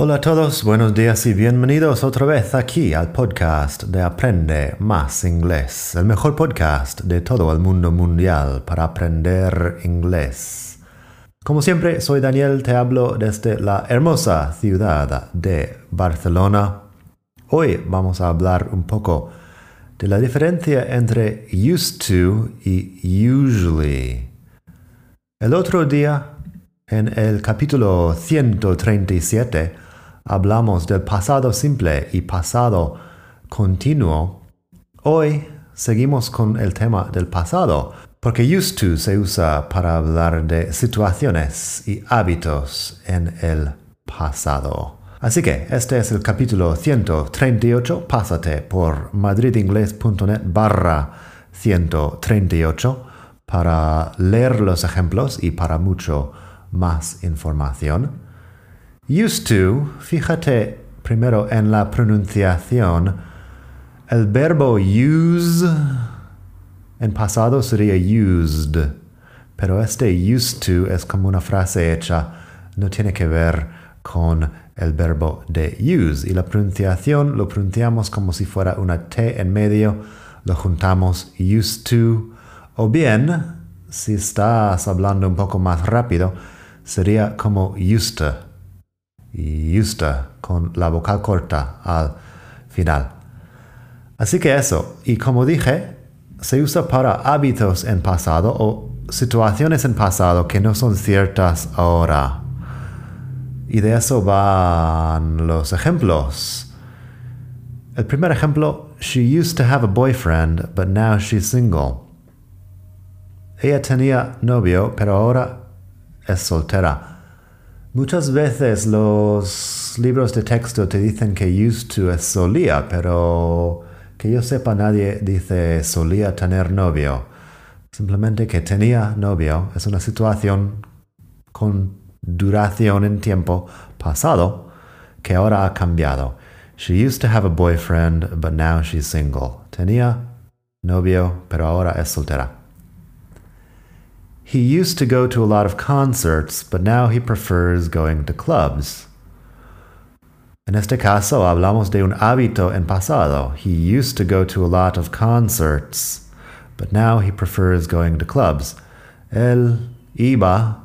Hola a todos, buenos días y bienvenidos otra vez aquí al podcast de Aprende Más Inglés, el mejor podcast de todo el mundo mundial para aprender inglés. Como siempre, soy Daniel, te hablo desde la hermosa ciudad de Barcelona. Hoy vamos a hablar un poco de la diferencia entre used to y usually. El otro día, en el capítulo 137, hablamos del pasado simple y pasado continuo, hoy seguimos con el tema del pasado, porque used to se usa para hablar de situaciones y hábitos en el pasado. Así que este es el capítulo 138. Pásate por madridingles.net barra 138 para leer los ejemplos y para mucho más información. Used to, fíjate primero en la pronunciación. El verbo use en pasado sería used, pero este used to es como una frase hecha, no tiene que ver con el verbo de use. Y la pronunciación lo pronunciamos como si fuera una T en medio, lo juntamos used to, o bien, si estás hablando un poco más rápido, sería como used to y usta con la vocal corta al final. Así que eso, y como dije, se usa para hábitos en pasado o situaciones en pasado que no son ciertas ahora. Y de eso van los ejemplos. El primer ejemplo, she used to have a boyfriend, but now she's single. Ella tenía novio, pero ahora es soltera. Muchas veces los libros de texto te dicen que used to es solía, pero que yo sepa nadie dice solía tener novio. Simplemente que tenía novio es una situación con duración en tiempo pasado que ahora ha cambiado. She used to have a boyfriend, but now she's single. Tenía novio, pero ahora es soltera. He used to go to a lot of concerts, but now he prefers going to clubs. En este caso hablamos de un hábito en pasado. He used to go to a lot of concerts, but now he prefers going to clubs. Él iba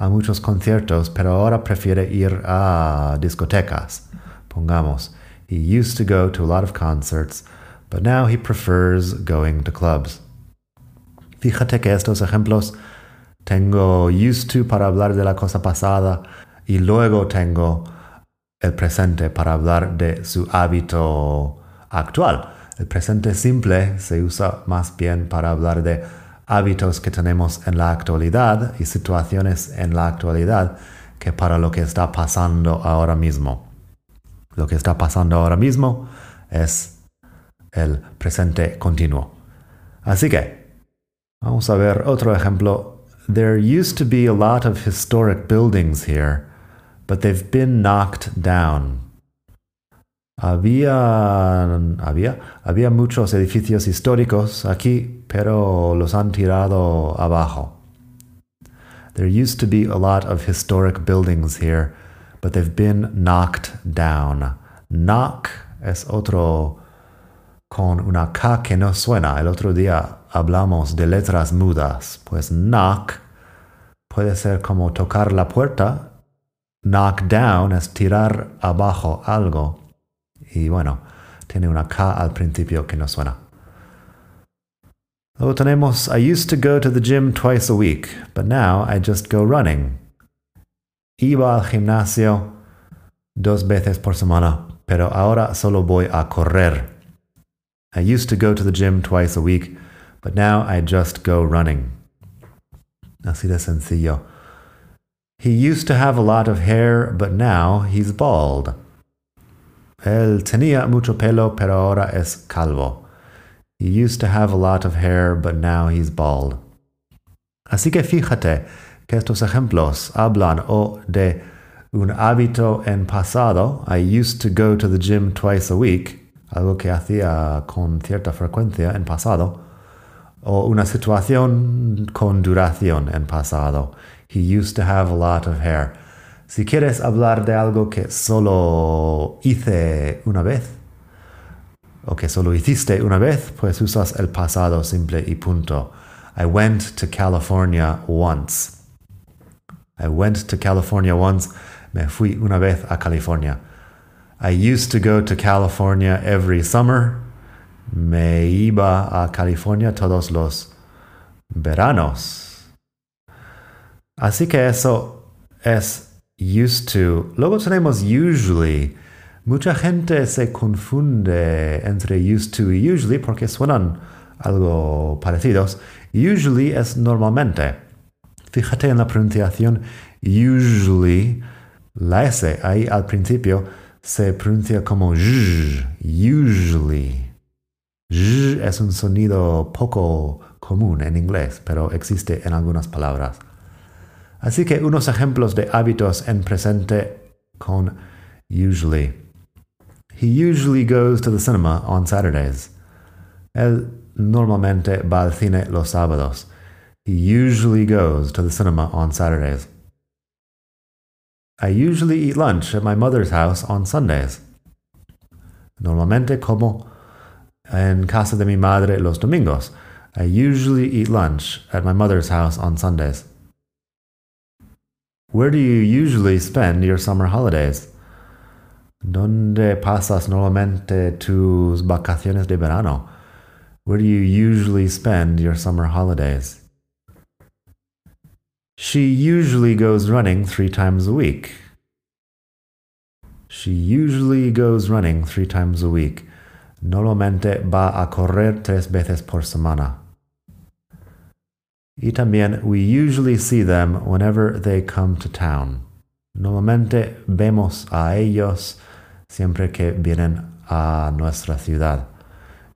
a muchos conciertos, pero ahora prefiere ir a discotecas. Pongamos, he used to go to a lot of concerts, but now he prefers going to clubs. Fíjate que estos ejemplos tengo used to para hablar de la cosa pasada y luego tengo el presente para hablar de su hábito actual. El presente simple se usa más bien para hablar de hábitos que tenemos en la actualidad y situaciones en la actualidad que para lo que está pasando ahora mismo. Lo que está pasando ahora mismo es el presente continuo. Así que, vamos a ver otro ejemplo. There used to be a lot of historic buildings here, but they've been knocked down. Había, había, había muchos edificios históricos aquí, pero los han tirado abajo. There used to be a lot of historic buildings here, but they've been knocked down. Knock es otro con una K que no suena. El otro día hablamos de letras mudas. Pues knock puede ser como tocar la puerta. Knock down es tirar abajo algo. Y bueno, tiene una K al principio que no suena. Luego tenemos I used to go to the gym twice a week, but now I just go running. Iba al gimnasio dos veces por semana, pero ahora solo voy a correr. I used to go to the gym twice a week, but now I just go running. Así de sencillo. He used to have a lot of hair, but now he's bald. Él tenía mucho pelo, pero ahora es calvo. He used to have a lot of hair, but now he's bald. Así que fíjate que estos ejemplos hablan o de un hábito en pasado. I used to go to the gym twice a week algo que hacía con cierta frecuencia en pasado, o una situación con duración en pasado. He used to have a lot of hair. Si quieres hablar de algo que solo hice una vez, o que solo hiciste una vez, pues usas el pasado simple y punto. I went to California once. I went to California once. Me fui una vez a California. I used to go to California every summer. Me iba a California todos los veranos. Así que eso es used to. Luego tenemos usually. Mucha gente se confunde entre used to y usually porque suenan algo parecidos. Usually es normalmente. Fíjate en la pronunciación usually. La S ahí al principio se pronuncia como zh, usually. Zh es un sonido poco común en inglés, pero existe en algunas palabras. Así que unos ejemplos de hábitos en presente con usually. He usually goes to the cinema on Saturdays. Él normalmente va al cine los sábados. He usually goes to the cinema on Saturdays. I usually eat lunch at my mother's house on Sundays. Normalmente como en casa de mi madre los domingos. I usually eat lunch at my mother's house on Sundays. Where do you usually spend your summer holidays? ¿Dónde pasas normalmente tus vacaciones de verano? Where do you usually spend your summer holidays? She usually goes running three times a week. She usually goes running three times a week. Normalmente va a correr tres veces por semana. Y también, we usually see them whenever they come to town. Normalmente vemos a ellos siempre que vienen a nuestra ciudad.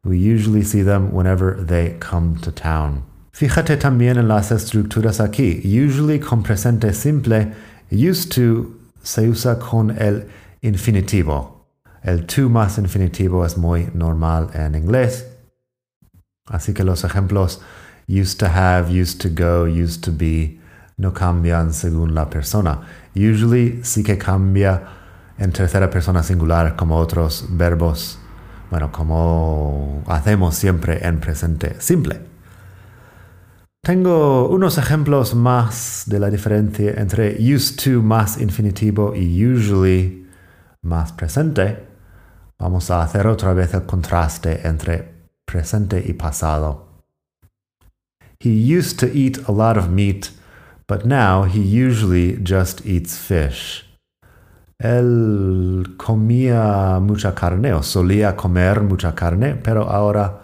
We usually see them whenever they come to town. Fíjate también en las estructuras aquí. Usually con presente simple, used to se usa con el infinitivo. El to más infinitivo es muy normal en inglés. Así que los ejemplos used to have, used to go, used to be no cambian según la persona. Usually sí que cambia en tercera persona singular como otros verbos, bueno, como hacemos siempre en presente simple. Tengo unos ejemplos más de la diferencia entre used to más infinitivo y usually más presente. Vamos a hacer otra vez el contraste entre presente y pasado. He used to eat a lot of meat, but now he usually just eats fish. Él comía mucha carne o solía comer mucha carne, pero ahora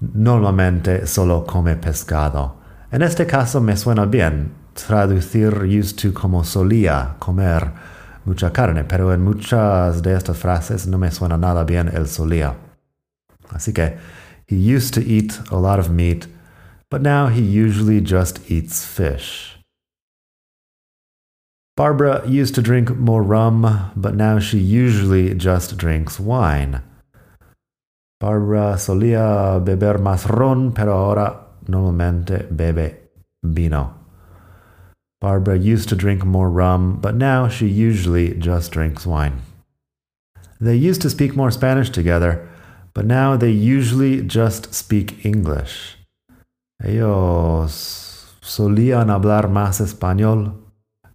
normalmente solo come pescado. En este caso me suena bien traducir used to como solía comer mucha carne, pero en muchas de estas frases no me suena nada bien el solía. Así que, he used to eat a lot of meat, but now he usually just eats fish. Barbara used to drink more rum, but now she usually just drinks wine. Barbara solía beber más ron, pero ahora normalmente bebe vino. Barbara used to drink more rum, but now she usually just drinks wine. They used to speak more Spanish together, but now they usually just speak English. Ellos solían hablar más español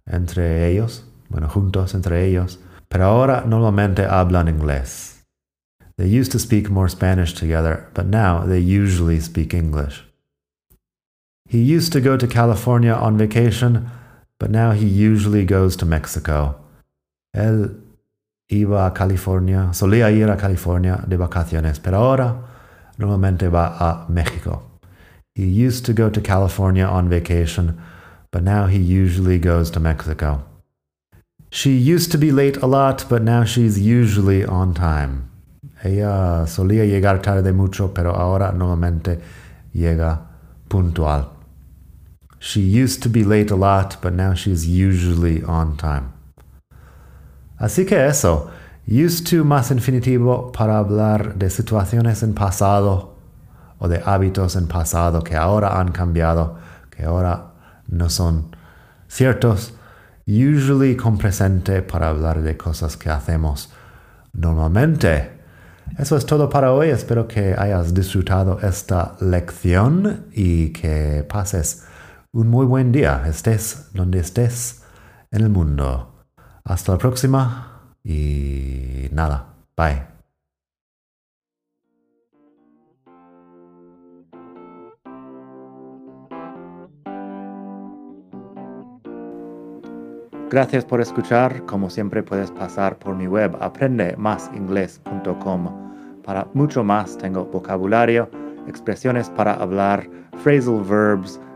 entre ellos, bueno, juntos entre ellos, pero ahora normalmente hablan inglés. They used to speak more Spanish together, but now they usually speak English. He used to go to California on vacation, but now he usually goes to Mexico. Él iba a California, solía ir a California de vacaciones, pero ahora normalmente va a México. He used to go to California on vacation, but now he usually goes to Mexico. She used to be late a lot, but now she's usually on time. Ella solía llegar tarde mucho, pero ahora normalmente llega puntual. She used to be late a lot, but now she's usually on time. Así que eso, used to más infinitivo para hablar de situaciones en pasado o de hábitos en pasado que ahora han cambiado, que ahora no son ciertos. Usually con presente para hablar de cosas que hacemos normalmente. Eso es todo para hoy. Espero que hayas disfrutado esta lección y que pases un muy buen día, estés donde estés en el mundo. Hasta la próxima y nada, bye. Gracias por escuchar. Como siempre puedes pasar por mi web aprendemasingles.com. Para mucho más tengo vocabulario, expresiones para hablar, phrasal verbs,